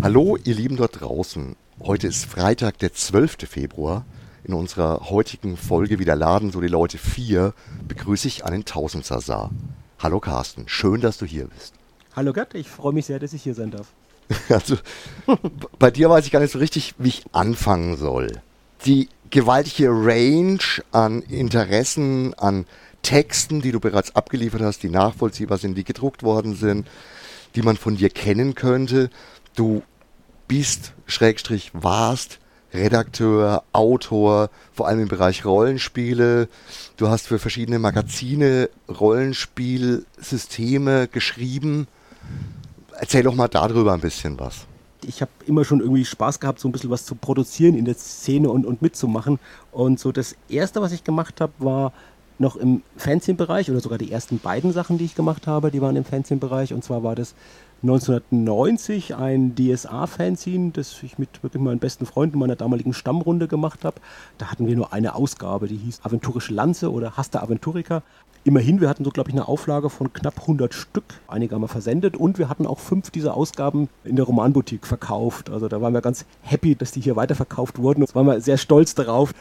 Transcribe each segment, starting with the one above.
Hallo, ihr Lieben dort draußen. Heute ist Freitag, der 12. Februar. In unserer heutigen Folge wieder Laden, so die Leute 4, begrüße ich einen Tausendsasar. Hallo Carsten, schön, dass du hier bist. Hallo Gerd, ich freue mich sehr, dass ich hier sein darf. Also, bei dir weiß ich gar nicht so richtig, wie ich anfangen soll. Die gewaltige Range an Interessen, an Texten, die du bereits abgeliefert hast, die nachvollziehbar sind, die gedruckt worden sind, die man von dir kennen könnte. Du bist, Schrägstrich, warst Redakteur, Autor, vor allem im Bereich Rollenspiele. Du hast für verschiedene Magazine Rollenspielsysteme geschrieben. Erzähl doch mal darüber ein bisschen was. Ich habe immer schon irgendwie Spaß gehabt, so ein bisschen was zu produzieren in der Szene und, und mitzumachen. Und so das Erste, was ich gemacht habe, war noch im Fanzine-Bereich oder sogar die ersten beiden Sachen, die ich gemacht habe, die waren im Fanzine-Bereich. Und zwar war das 1990 ein DSA-Fanzine, das ich mit wirklich meinen besten Freunden meiner damaligen Stammrunde gemacht habe. Da hatten wir nur eine Ausgabe, die hieß Aventurische Lanze oder Hasta Aventurica. Immerhin, wir hatten so, glaube ich, eine Auflage von knapp 100 Stück. Einige haben wir versendet und wir hatten auch fünf dieser Ausgaben in der Romanboutique verkauft. Also da waren wir ganz happy, dass die hier weiterverkauft wurden. Da waren wir sehr stolz darauf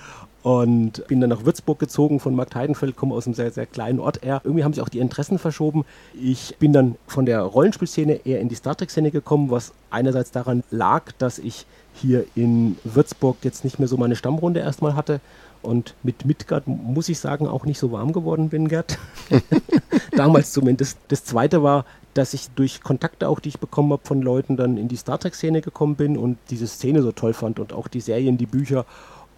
und bin dann nach Würzburg gezogen von Markt Heidenfeld, komme aus einem sehr, sehr kleinen Ort. Er, irgendwie haben sich auch die Interessen verschoben. Ich bin dann von der Rollenspielszene eher in die Star Trek-Szene gekommen, was einerseits daran lag, dass ich hier in Würzburg jetzt nicht mehr so meine Stammrunde erstmal hatte und mit Midgard, muss ich sagen, auch nicht so warm geworden bin, Gerd. Damals zumindest. Das zweite war, dass ich durch Kontakte auch, die ich bekommen habe von Leuten, dann in die Star Trek-Szene gekommen bin und diese Szene so toll fand und auch die Serien, die Bücher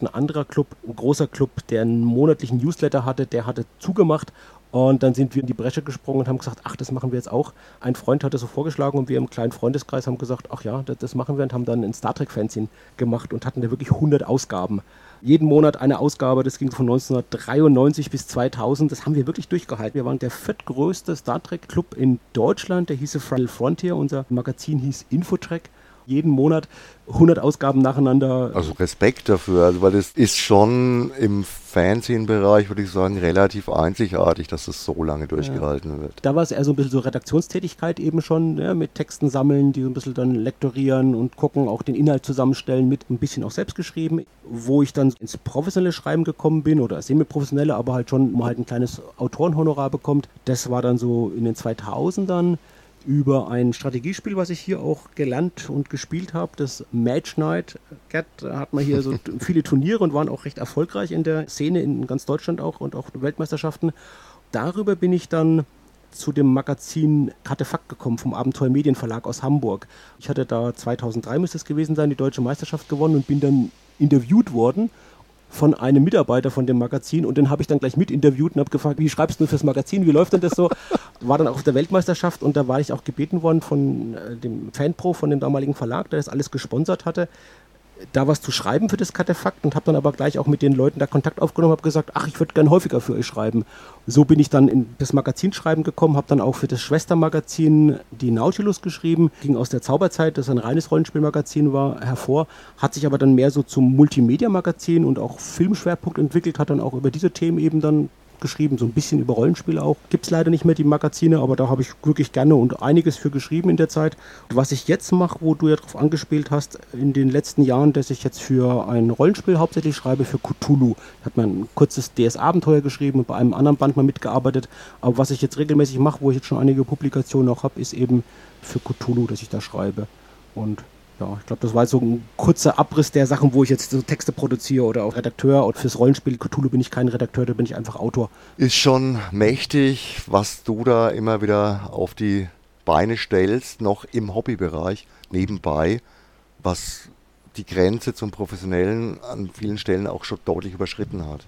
ein anderer Club, ein großer Club, der einen monatlichen Newsletter hatte, der hatte zugemacht und dann sind wir in die Bresche gesprungen und haben gesagt, ach, das machen wir jetzt auch. Ein Freund hatte so vorgeschlagen und wir im kleinen Freundeskreis haben gesagt, ach ja, das, das machen wir und haben dann ein Star Trek-Fanzine gemacht und hatten da wirklich 100 Ausgaben. Jeden Monat eine Ausgabe, das ging von 1993 bis 2000, das haben wir wirklich durchgehalten. Wir waren der viertgrößte Star Trek-Club in Deutschland, der hieße Frontier, unser Magazin hieß Infotrack jeden Monat 100 Ausgaben nacheinander. Also Respekt dafür, also weil es ist schon im Fanzine-Bereich, würde ich sagen, relativ einzigartig, dass es so lange durchgehalten ja. wird. Da war es eher so ein bisschen so Redaktionstätigkeit eben schon, ja, mit Texten sammeln, die so ein bisschen dann lektorieren und gucken, auch den Inhalt zusammenstellen, mit ein bisschen auch selbst geschrieben. Wo ich dann ins professionelle Schreiben gekommen bin oder semi-professionelle, aber halt schon mal halt ein kleines Autorenhonorar bekommt, das war dann so in den 2000ern über ein Strategiespiel, was ich hier auch gelernt und gespielt habe, das Match Night. Cat, da hat man hier so viele Turniere und waren auch recht erfolgreich in der Szene in ganz Deutschland auch und auch Weltmeisterschaften. Darüber bin ich dann zu dem Magazin Kartefakt gekommen vom Abenteuer Medienverlag aus Hamburg. Ich hatte da 2003 müsste es gewesen sein, die deutsche Meisterschaft gewonnen und bin dann interviewt worden von einem Mitarbeiter von dem Magazin und den habe ich dann gleich mit interviewt und habe gefragt, wie schreibst du fürs Magazin, wie läuft denn das so? War dann auch auf der Weltmeisterschaft und da war ich auch gebeten worden von äh, dem Fanpro, von dem damaligen Verlag, der das alles gesponsert hatte, da was zu schreiben für das Kartefakt und habe dann aber gleich auch mit den Leuten da Kontakt aufgenommen, habe gesagt, ach, ich würde gern häufiger für euch schreiben. So bin ich dann in das Magazinschreiben gekommen, habe dann auch für das Schwestermagazin die Nautilus geschrieben, ging aus der Zauberzeit, das ein reines Rollenspielmagazin war, hervor, hat sich aber dann mehr so zum Multimedia-Magazin und auch Filmschwerpunkt entwickelt, hat dann auch über diese Themen eben dann geschrieben, so ein bisschen über Rollenspiele auch. Gibt es leider nicht mehr die Magazine, aber da habe ich wirklich gerne und einiges für geschrieben in der Zeit. Und was ich jetzt mache, wo du ja darauf angespielt hast, in den letzten Jahren, dass ich jetzt für ein Rollenspiel hauptsächlich schreibe, für Cthulhu. Hat man ein kurzes DS-Abenteuer geschrieben und bei einem anderen Band mal mitgearbeitet. Aber was ich jetzt regelmäßig mache, wo ich jetzt schon einige Publikationen auch habe, ist eben für Cthulhu, dass ich da schreibe. Und ja, ich glaube, das war so ein kurzer Abriss der Sachen, wo ich jetzt so Texte produziere oder auch Redakteur. Und fürs Rollenspiel Cthulhu bin ich kein Redakteur, da bin ich einfach Autor. Ist schon mächtig, was du da immer wieder auf die Beine stellst, noch im Hobbybereich nebenbei, was die Grenze zum Professionellen an vielen Stellen auch schon deutlich überschritten hat.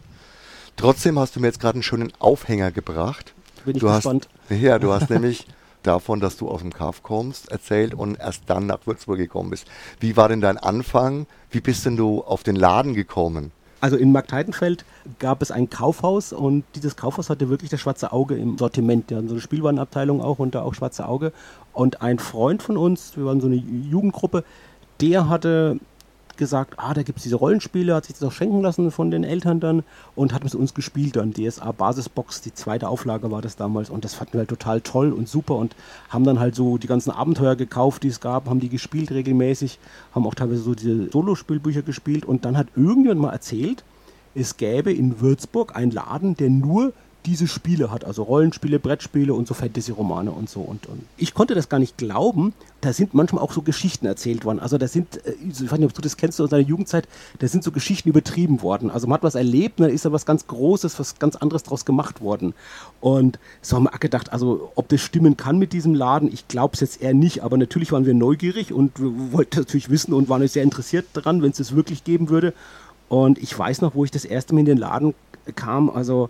Trotzdem hast du mir jetzt gerade einen schönen Aufhänger gebracht. Bin ich du gespannt. Hast, ja, du hast nämlich davon, dass du aus dem Kaff kommst, erzählt und erst dann nach Würzburg gekommen bist. Wie war denn dein Anfang? Wie bist denn du auf den Laden gekommen? Also in Markt Heidenfeld gab es ein Kaufhaus und dieses Kaufhaus hatte wirklich das schwarze Auge im Sortiment. Die hatten so eine Spielwarenabteilung auch und da auch schwarze Auge. Und ein Freund von uns, wir waren so eine Jugendgruppe, der hatte gesagt, ah, da gibt es diese Rollenspiele, hat sich das auch schenken lassen von den Eltern dann und hat mit uns gespielt dann. DSA Basisbox, die zweite Auflage war das damals und das fanden wir halt total toll und super und haben dann halt so die ganzen Abenteuer gekauft, die es gab, haben die gespielt regelmäßig, haben auch teilweise so diese Solospielbücher gespielt und dann hat irgendjemand mal erzählt, es gäbe in Würzburg einen Laden, der nur diese Spiele hat, also Rollenspiele, Brettspiele und so Fantasy-Romane und so. Und, und, ich konnte das gar nicht glauben. Da sind manchmal auch so Geschichten erzählt worden. Also da sind, äh, ich weiß nicht, ob du das kennst aus deiner Jugendzeit, da sind so Geschichten übertrieben worden. Also man hat was erlebt, dann ist da was ganz Großes, was ganz anderes draus gemacht worden. Und so haben wir gedacht, also ob das stimmen kann mit diesem Laden, ich glaube es jetzt eher nicht, aber natürlich waren wir neugierig und wollten natürlich wissen und waren sehr interessiert daran, wenn es es wirklich geben würde. Und ich weiß noch, wo ich das erste Mal in den Laden kam, also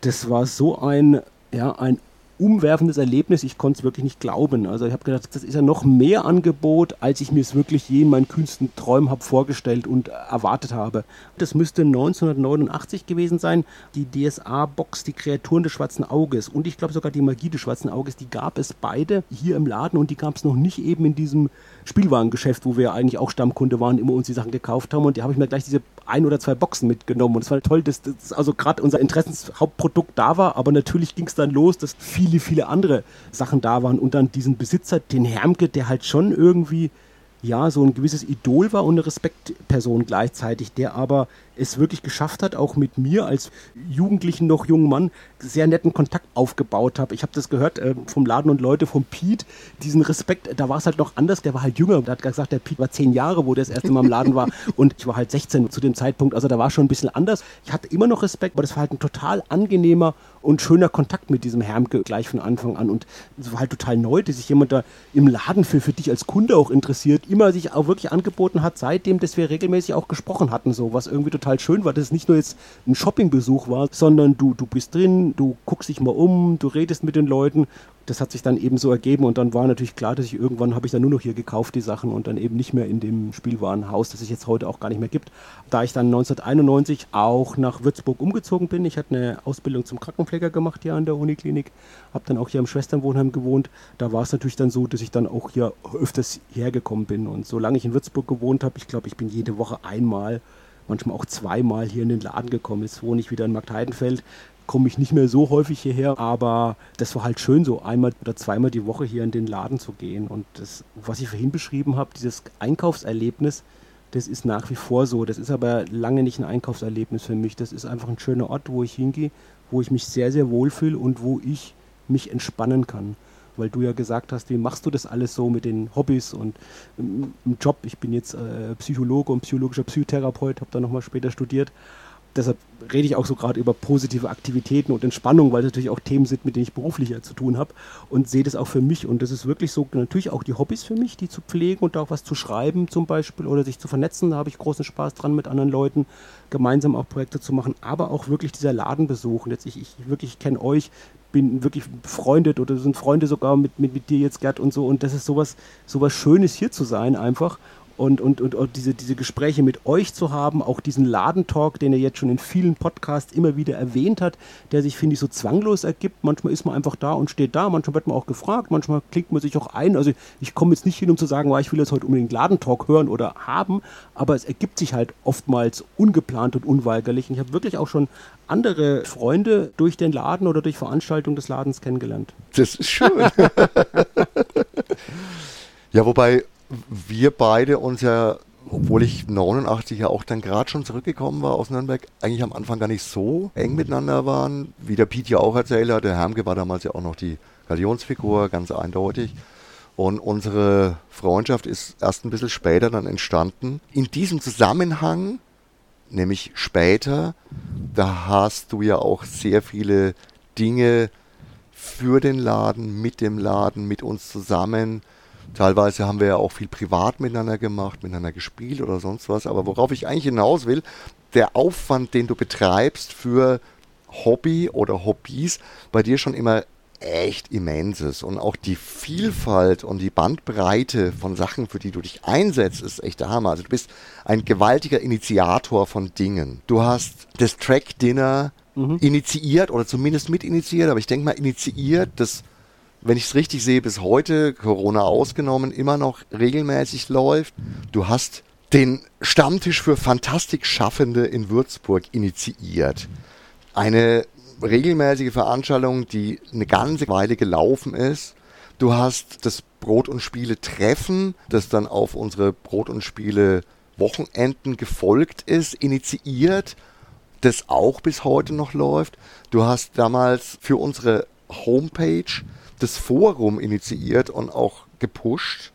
das war so ein, ja, ein umwerfendes Erlebnis. Ich konnte es wirklich nicht glauben. Also ich habe gedacht, das ist ja noch mehr Angebot, als ich mir es wirklich je in meinen kühnsten Träumen habe vorgestellt und erwartet habe. Das müsste 1989 gewesen sein. Die DSA-Box, die Kreaturen des schwarzen Auges und ich glaube sogar die Magie des schwarzen Auges, die gab es beide hier im Laden und die gab es noch nicht eben in diesem Spielwarengeschäft, wo wir eigentlich auch Stammkunde waren, immer uns die Sachen gekauft haben und da habe ich mir gleich diese ein oder zwei Boxen mitgenommen und es war toll, dass, dass also gerade unser Interessenshauptprodukt da war, aber natürlich ging es dann los, dass viele, viele andere Sachen da waren. Und dann diesen Besitzer, den Hermke, der halt schon irgendwie ja, so ein gewisses Idol war und eine Respektperson gleichzeitig, der aber es wirklich geschafft hat, auch mit mir als Jugendlichen noch jungen Mann sehr netten Kontakt aufgebaut habe. Ich habe das gehört äh, vom Laden und Leute vom Pete, diesen Respekt, da war es halt noch anders, der war halt jünger. Der hat gesagt, der Pete war zehn Jahre, wo der das erste Mal im Laden war und ich war halt 16 zu dem Zeitpunkt, also da war schon ein bisschen anders. Ich hatte immer noch Respekt, aber das war halt ein total angenehmer und schöner Kontakt mit diesem Hermke gleich von Anfang an und es war halt total neu, dass sich jemand da im Laden für, für dich als Kunde auch interessiert, immer sich auch wirklich angeboten hat, seitdem, dass wir regelmäßig auch gesprochen hatten, so was irgendwie total total schön war, dass es nicht nur jetzt ein Shoppingbesuch war, sondern du, du bist drin, du guckst dich mal um, du redest mit den Leuten. Das hat sich dann eben so ergeben und dann war natürlich klar, dass ich irgendwann habe ich dann nur noch hier gekauft die Sachen und dann eben nicht mehr in dem Spielwarenhaus, das es jetzt heute auch gar nicht mehr gibt. Da ich dann 1991 auch nach Würzburg umgezogen bin, ich hatte eine Ausbildung zum Krankenpfleger gemacht hier an der Uniklinik, habe dann auch hier im Schwesternwohnheim gewohnt. Da war es natürlich dann so, dass ich dann auch hier öfters hergekommen bin und solange ich in Würzburg gewohnt habe, ich glaube, ich bin jede Woche einmal manchmal auch zweimal hier in den Laden gekommen. Jetzt wohne ich wieder in Marktheidenfeld, komme ich nicht mehr so häufig hierher, aber das war halt schön, so einmal oder zweimal die Woche hier in den Laden zu gehen. Und das, was ich vorhin beschrieben habe, dieses Einkaufserlebnis, das ist nach wie vor so. Das ist aber lange nicht ein Einkaufserlebnis für mich. Das ist einfach ein schöner Ort, wo ich hingehe, wo ich mich sehr, sehr wohlfühle und wo ich mich entspannen kann weil du ja gesagt hast, wie machst du das alles so mit den Hobbys und im, Job. Ich bin jetzt äh, Psychologe und psychologischer Psychotherapeut, habe da nochmal später studiert. Deshalb rede ich auch so gerade über positive Aktivitäten und Entspannung, weil es natürlich auch Themen sind, mit denen ich beruflich zu tun habe und sehe das auch für mich. Und das ist wirklich so, natürlich auch die Hobbys für mich, die zu pflegen und auch was zu schreiben zum Beispiel oder sich zu vernetzen. Da habe ich großen Spaß dran, mit anderen Leuten gemeinsam auch Projekte zu machen, aber auch wirklich dieser Ladenbesuch. Und jetzt ich, ich wirklich kenne euch, bin wirklich befreundet oder sind Freunde sogar mit, mit, mit dir jetzt, Gerd, und so. Und das ist sowas, sowas Schönes hier zu sein einfach und, und, und, und diese, diese Gespräche mit euch zu haben, auch diesen Ladentalk, den er jetzt schon in vielen Podcasts immer wieder erwähnt hat, der sich, finde ich, so zwanglos ergibt. Manchmal ist man einfach da und steht da, manchmal wird man auch gefragt, manchmal klingt man sich auch ein. Also ich komme jetzt nicht hin, um zu sagen, oh, ich will jetzt heute unbedingt Ladentalk hören oder haben, aber es ergibt sich halt oftmals ungeplant und unweigerlich. Und ich habe wirklich auch schon andere Freunde durch den Laden oder durch Veranstaltungen des Ladens kennengelernt. Das ist schön. ja, wobei wir beide uns ja, obwohl ich 89 ja auch dann gerade schon zurückgekommen war aus Nürnberg, eigentlich am Anfang gar nicht so eng miteinander waren. Wie der Piet ja auch erzählt hat, der Hermke war damals ja auch noch die Galionsfigur, ganz eindeutig. Und unsere Freundschaft ist erst ein bisschen später dann entstanden. In diesem Zusammenhang, nämlich später, da hast du ja auch sehr viele Dinge für den Laden, mit dem Laden, mit uns zusammen Teilweise haben wir ja auch viel privat miteinander gemacht, miteinander gespielt oder sonst was. Aber worauf ich eigentlich hinaus will, der Aufwand, den du betreibst für Hobby oder Hobbys, bei dir schon immer echt immenses. Und auch die Vielfalt und die Bandbreite von Sachen, für die du dich einsetzt, ist echt der Hammer. Also du bist ein gewaltiger Initiator von Dingen. Du hast das Track Dinner mhm. initiiert oder zumindest mitinitiiert, aber ich denke mal initiiert, das wenn ich es richtig sehe, bis heute, Corona ausgenommen, immer noch regelmäßig läuft. Du hast den Stammtisch für Fantastikschaffende in Würzburg initiiert. Eine regelmäßige Veranstaltung, die eine ganze Weile gelaufen ist. Du hast das Brot- und Spiele-Treffen, das dann auf unsere Brot- und Spiele-Wochenenden gefolgt ist, initiiert, das auch bis heute noch läuft. Du hast damals für unsere Homepage das Forum initiiert und auch gepusht.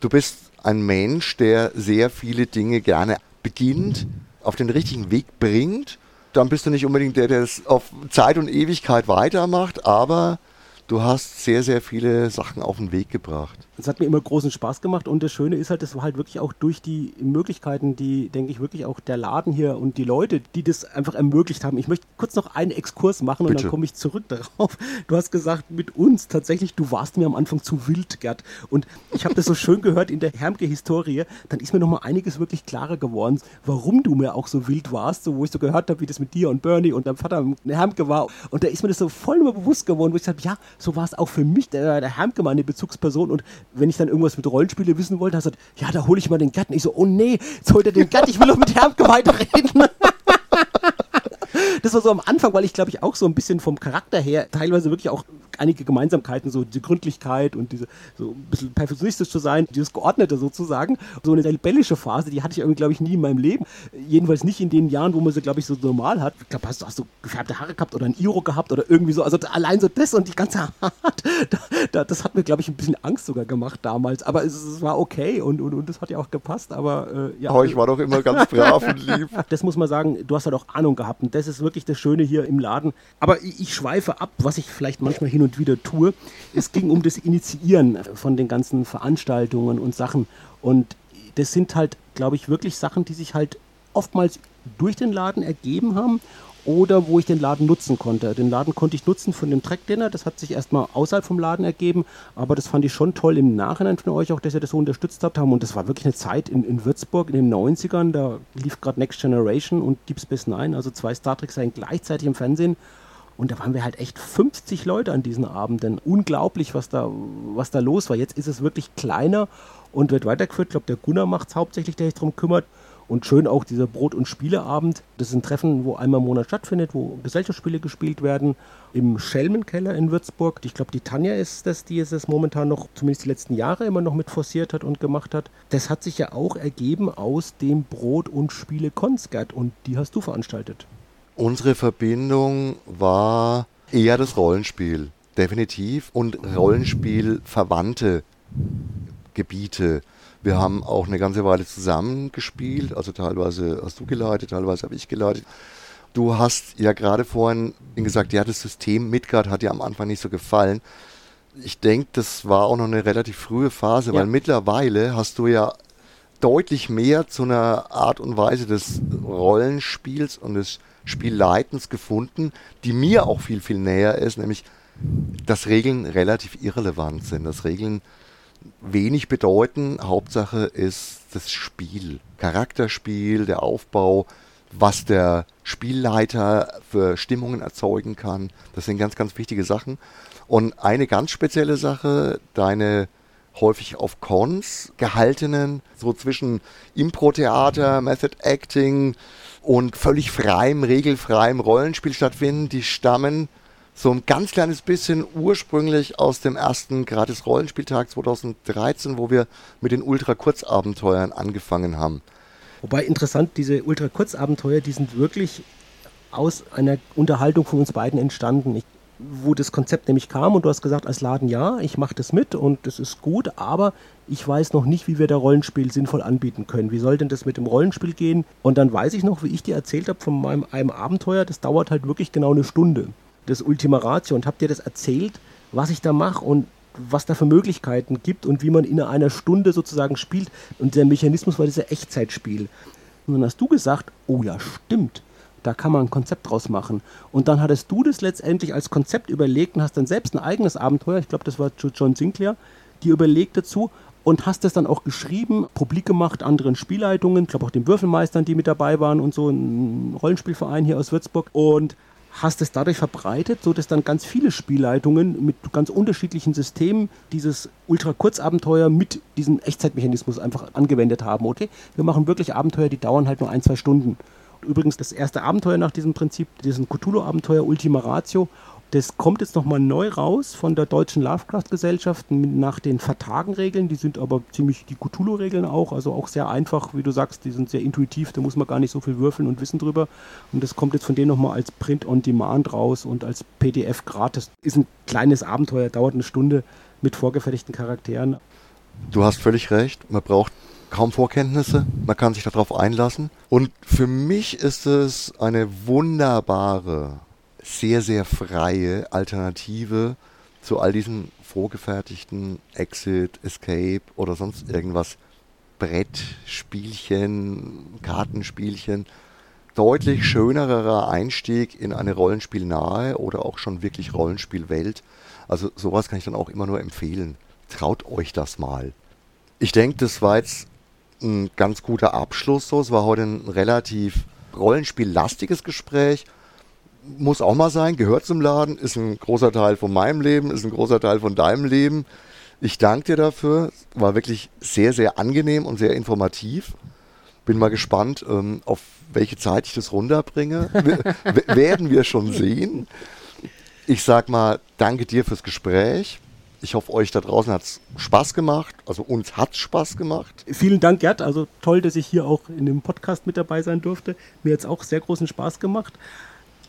Du bist ein Mensch, der sehr viele Dinge gerne beginnt, auf den richtigen Weg bringt. Dann bist du nicht unbedingt der, der es auf Zeit und Ewigkeit weitermacht, aber du hast sehr, sehr viele Sachen auf den Weg gebracht. Es hat mir immer großen Spaß gemacht und das Schöne ist halt, das war halt wirklich auch durch die Möglichkeiten, die, denke ich, wirklich auch der Laden hier und die Leute, die das einfach ermöglicht haben. Ich möchte kurz noch einen Exkurs machen Bitte. und dann komme ich zurück darauf. Du hast gesagt, mit uns tatsächlich, du warst mir am Anfang zu wild, Gerd. Und ich habe das so schön gehört in der Hermke-Historie, dann ist mir noch mal einiges wirklich klarer geworden, warum du mir auch so wild warst, so wo ich so gehört habe, wie das mit dir und Bernie und deinem Vater Hermke war. Und da ist mir das so voll bewusst geworden, wo ich gesagt habe, ja, so war es auch für mich, der, der Hermke meine Bezugsperson und wenn ich dann irgendwas mit Rollenspiele wissen wollte, hast du gesagt, ja, da hole ich mal den Gatten. Ich so, oh nee, jetzt holt er den Gatten, ich will doch mit Hermke weiterreden. das war so am Anfang, weil ich glaube ich auch so ein bisschen vom Charakter her teilweise wirklich auch einige Gemeinsamkeiten, so die Gründlichkeit und diese so ein bisschen perfektionistisch zu sein, dieses Geordnete sozusagen. So eine rebellische Phase, die hatte ich irgendwie, glaube ich, nie in meinem Leben. Jedenfalls nicht in den Jahren, wo man sie, glaube ich, so normal hat. Ich glaube, hast du, hast du gefärbte Haare gehabt oder ein Iro gehabt oder irgendwie so. Also allein so das und die ganze Art, da, da, das hat mir, glaube ich, ein bisschen Angst sogar gemacht damals. Aber es, es war okay und, und, und das hat ja auch gepasst. Aber äh, ja. Aber ich war doch immer ganz brav und lieb. Das muss man sagen, du hast halt auch Ahnung gehabt und das ist wirklich das Schöne hier im Laden. Aber ich, ich schweife ab, was ich vielleicht manchmal hin und wieder tue. Es ging um das Initiieren von den ganzen Veranstaltungen und Sachen. Und das sind halt, glaube ich, wirklich Sachen, die sich halt oftmals durch den Laden ergeben haben oder wo ich den Laden nutzen konnte. Den Laden konnte ich nutzen von dem Track-Dinner, das hat sich erstmal außerhalb vom Laden ergeben, aber das fand ich schon toll im Nachhinein von euch auch, dass ihr das so unterstützt habt. Und das war wirklich eine Zeit in, in Würzburg in den 90ern, da lief gerade Next Generation und Deep Space Nine, also zwei Star Trek-Serien gleichzeitig im Fernsehen. Und da waren wir halt echt 50 Leute an diesen Abenden. Unglaublich, was da, was da los war. Jetzt ist es wirklich kleiner und wird weitergeführt. Ich glaube, der Gunnar macht es hauptsächlich, der sich darum kümmert. Und schön auch dieser Brot- und Spieleabend. Das ist ein Treffen, wo einmal im Monat stattfindet, wo Gesellschaftsspiele gespielt werden. Im Schelmenkeller in Würzburg. Ich glaube, die Tanja ist das, die es momentan noch, zumindest die letzten Jahre, immer noch mit forciert hat und gemacht hat. Das hat sich ja auch ergeben aus dem Brot- und Spiele-Konzert. Und die hast du veranstaltet. Unsere Verbindung war eher das Rollenspiel, definitiv. Und Rollenspiel-verwandte Gebiete. Wir haben auch eine ganze Weile zusammen gespielt, also teilweise hast du geleitet, teilweise habe ich geleitet. Du hast ja gerade vorhin gesagt, ja, das System Midgard hat dir am Anfang nicht so gefallen. Ich denke, das war auch noch eine relativ frühe Phase, ja. weil mittlerweile hast du ja deutlich mehr zu einer Art und Weise des Rollenspiels und des Spielleitens gefunden, die mir auch viel, viel näher ist, nämlich dass Regeln relativ irrelevant sind, dass Regeln wenig bedeuten. Hauptsache ist das Spiel, Charakterspiel, der Aufbau, was der Spielleiter für Stimmungen erzeugen kann. Das sind ganz, ganz wichtige Sachen. Und eine ganz spezielle Sache, deine häufig auf Cons gehaltenen, so zwischen Impro-Theater, Method Acting, und völlig freiem, regelfreiem Rollenspiel stattfinden. Die stammen so ein ganz kleines bisschen ursprünglich aus dem ersten gratis Rollenspieltag 2013, wo wir mit den Ultra-Kurzabenteuern angefangen haben. Wobei interessant, diese Ultra-Kurzabenteuer, die sind wirklich aus einer Unterhaltung von uns beiden entstanden. Ich wo das Konzept nämlich kam und du hast gesagt als Laden, ja, ich mache das mit und das ist gut, aber ich weiß noch nicht, wie wir da Rollenspiel sinnvoll anbieten können. Wie soll denn das mit dem Rollenspiel gehen? Und dann weiß ich noch, wie ich dir erzählt habe von meinem einem Abenteuer, das dauert halt wirklich genau eine Stunde. Das Ultima Ratio und habe dir das erzählt, was ich da mache und was da für Möglichkeiten gibt und wie man in einer Stunde sozusagen spielt. Und der Mechanismus war dieser Echtzeitspiel. Und dann hast du gesagt, oh ja, stimmt da kann man ein Konzept draus machen. Und dann hattest du das letztendlich als Konzept überlegt und hast dann selbst ein eigenes Abenteuer, ich glaube, das war John Sinclair, die überlegt dazu und hast das dann auch geschrieben, publik gemacht, anderen Spielleitungen, ich glaube auch den Würfelmeistern, die mit dabei waren und so, ein Rollenspielverein hier aus Würzburg und hast es dadurch verbreitet, so dass dann ganz viele Spielleitungen mit ganz unterschiedlichen Systemen dieses Ultra-Kurzabenteuer mit diesem Echtzeitmechanismus einfach angewendet haben. Okay, wir machen wirklich Abenteuer, die dauern halt nur ein, zwei Stunden. Übrigens das erste Abenteuer nach diesem Prinzip, diesen Cthulhu-Abenteuer Ultima Ratio, das kommt jetzt nochmal neu raus von der Deutschen Lovecraft-Gesellschaft nach den Vertagen-Regeln. Die sind aber ziemlich die Cthulhu-Regeln auch, also auch sehr einfach, wie du sagst, die sind sehr intuitiv, da muss man gar nicht so viel würfeln und wissen drüber. Und das kommt jetzt von denen nochmal als Print on Demand raus und als PDF gratis. Ist ein kleines Abenteuer, dauert eine Stunde mit vorgefertigten Charakteren. Du hast völlig recht, man braucht kaum Vorkenntnisse, man kann sich darauf einlassen. Und für mich ist es eine wunderbare sehr, sehr freie Alternative zu all diesen vorgefertigten Exit, Escape oder sonst irgendwas Brettspielchen, Kartenspielchen. Deutlich schönerer Einstieg in eine Rollenspielnahe oder auch schon wirklich Rollenspielwelt. Also sowas kann ich dann auch immer nur empfehlen. Traut euch das mal. Ich denke, das war jetzt ein ganz guter Abschluss. So, es war heute ein relativ rollenspiellastiges Gespräch muss auch mal sein, gehört zum Laden, ist ein großer Teil von meinem Leben, ist ein großer Teil von deinem Leben. Ich danke dir dafür. War wirklich sehr, sehr angenehm und sehr informativ. Bin mal gespannt, ähm, auf welche Zeit ich das runterbringe. werden wir schon sehen. Ich sag mal, danke dir fürs Gespräch. Ich hoffe, euch da draußen hat es Spaß gemacht. Also uns hat es Spaß gemacht. Vielen Dank, Gerd. Also toll, dass ich hier auch in dem Podcast mit dabei sein durfte. Mir hat es auch sehr großen Spaß gemacht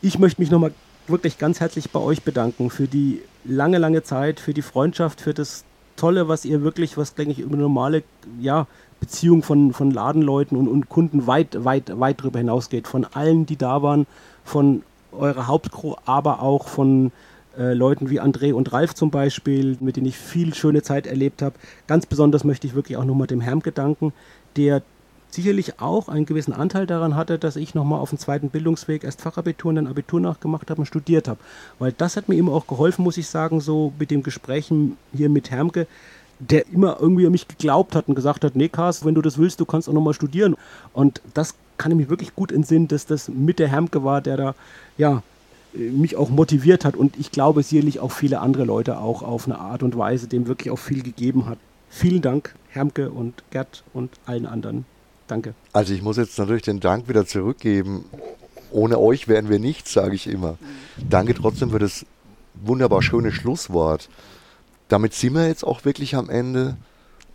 ich möchte mich nochmal wirklich ganz herzlich bei euch bedanken für die lange, lange Zeit, für die Freundschaft, für das Tolle, was ihr wirklich, was denke ich über eine normale ja, Beziehung von, von Ladenleuten und, und Kunden weit, weit, weit darüber hinausgeht. Von allen, die da waren, von eurer Hauptcrew, aber auch von äh, Leuten wie André und Ralf zum Beispiel, mit denen ich viel schöne Zeit erlebt habe. Ganz besonders möchte ich wirklich auch nochmal dem Herm gedanken, der sicherlich auch einen gewissen Anteil daran hatte, dass ich nochmal auf dem zweiten Bildungsweg erst Fachabitur und dann Abitur nachgemacht habe und studiert habe. Weil das hat mir immer auch geholfen, muss ich sagen, so mit dem Gesprächen hier mit Hermke, der immer irgendwie an mich geglaubt hat und gesagt hat, nee, Kars, wenn du das willst, du kannst auch nochmal studieren. Und das kann ich mich wirklich gut entsinnen, dass das mit der Hermke war, der da, ja, mich auch motiviert hat und ich glaube sicherlich auch viele andere Leute auch auf eine Art und Weise dem wirklich auch viel gegeben hat. Vielen Dank, Hermke und Gerd und allen anderen. Danke. Also ich muss jetzt natürlich den Dank wieder zurückgeben. Ohne euch wären wir nichts, sage ich immer. Danke trotzdem für das wunderbar schöne Schlusswort. Damit sind wir jetzt auch wirklich am Ende.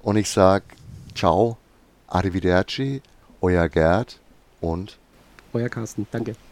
Und ich sage ciao, arrivederci, euer Gerd und euer Carsten. Danke.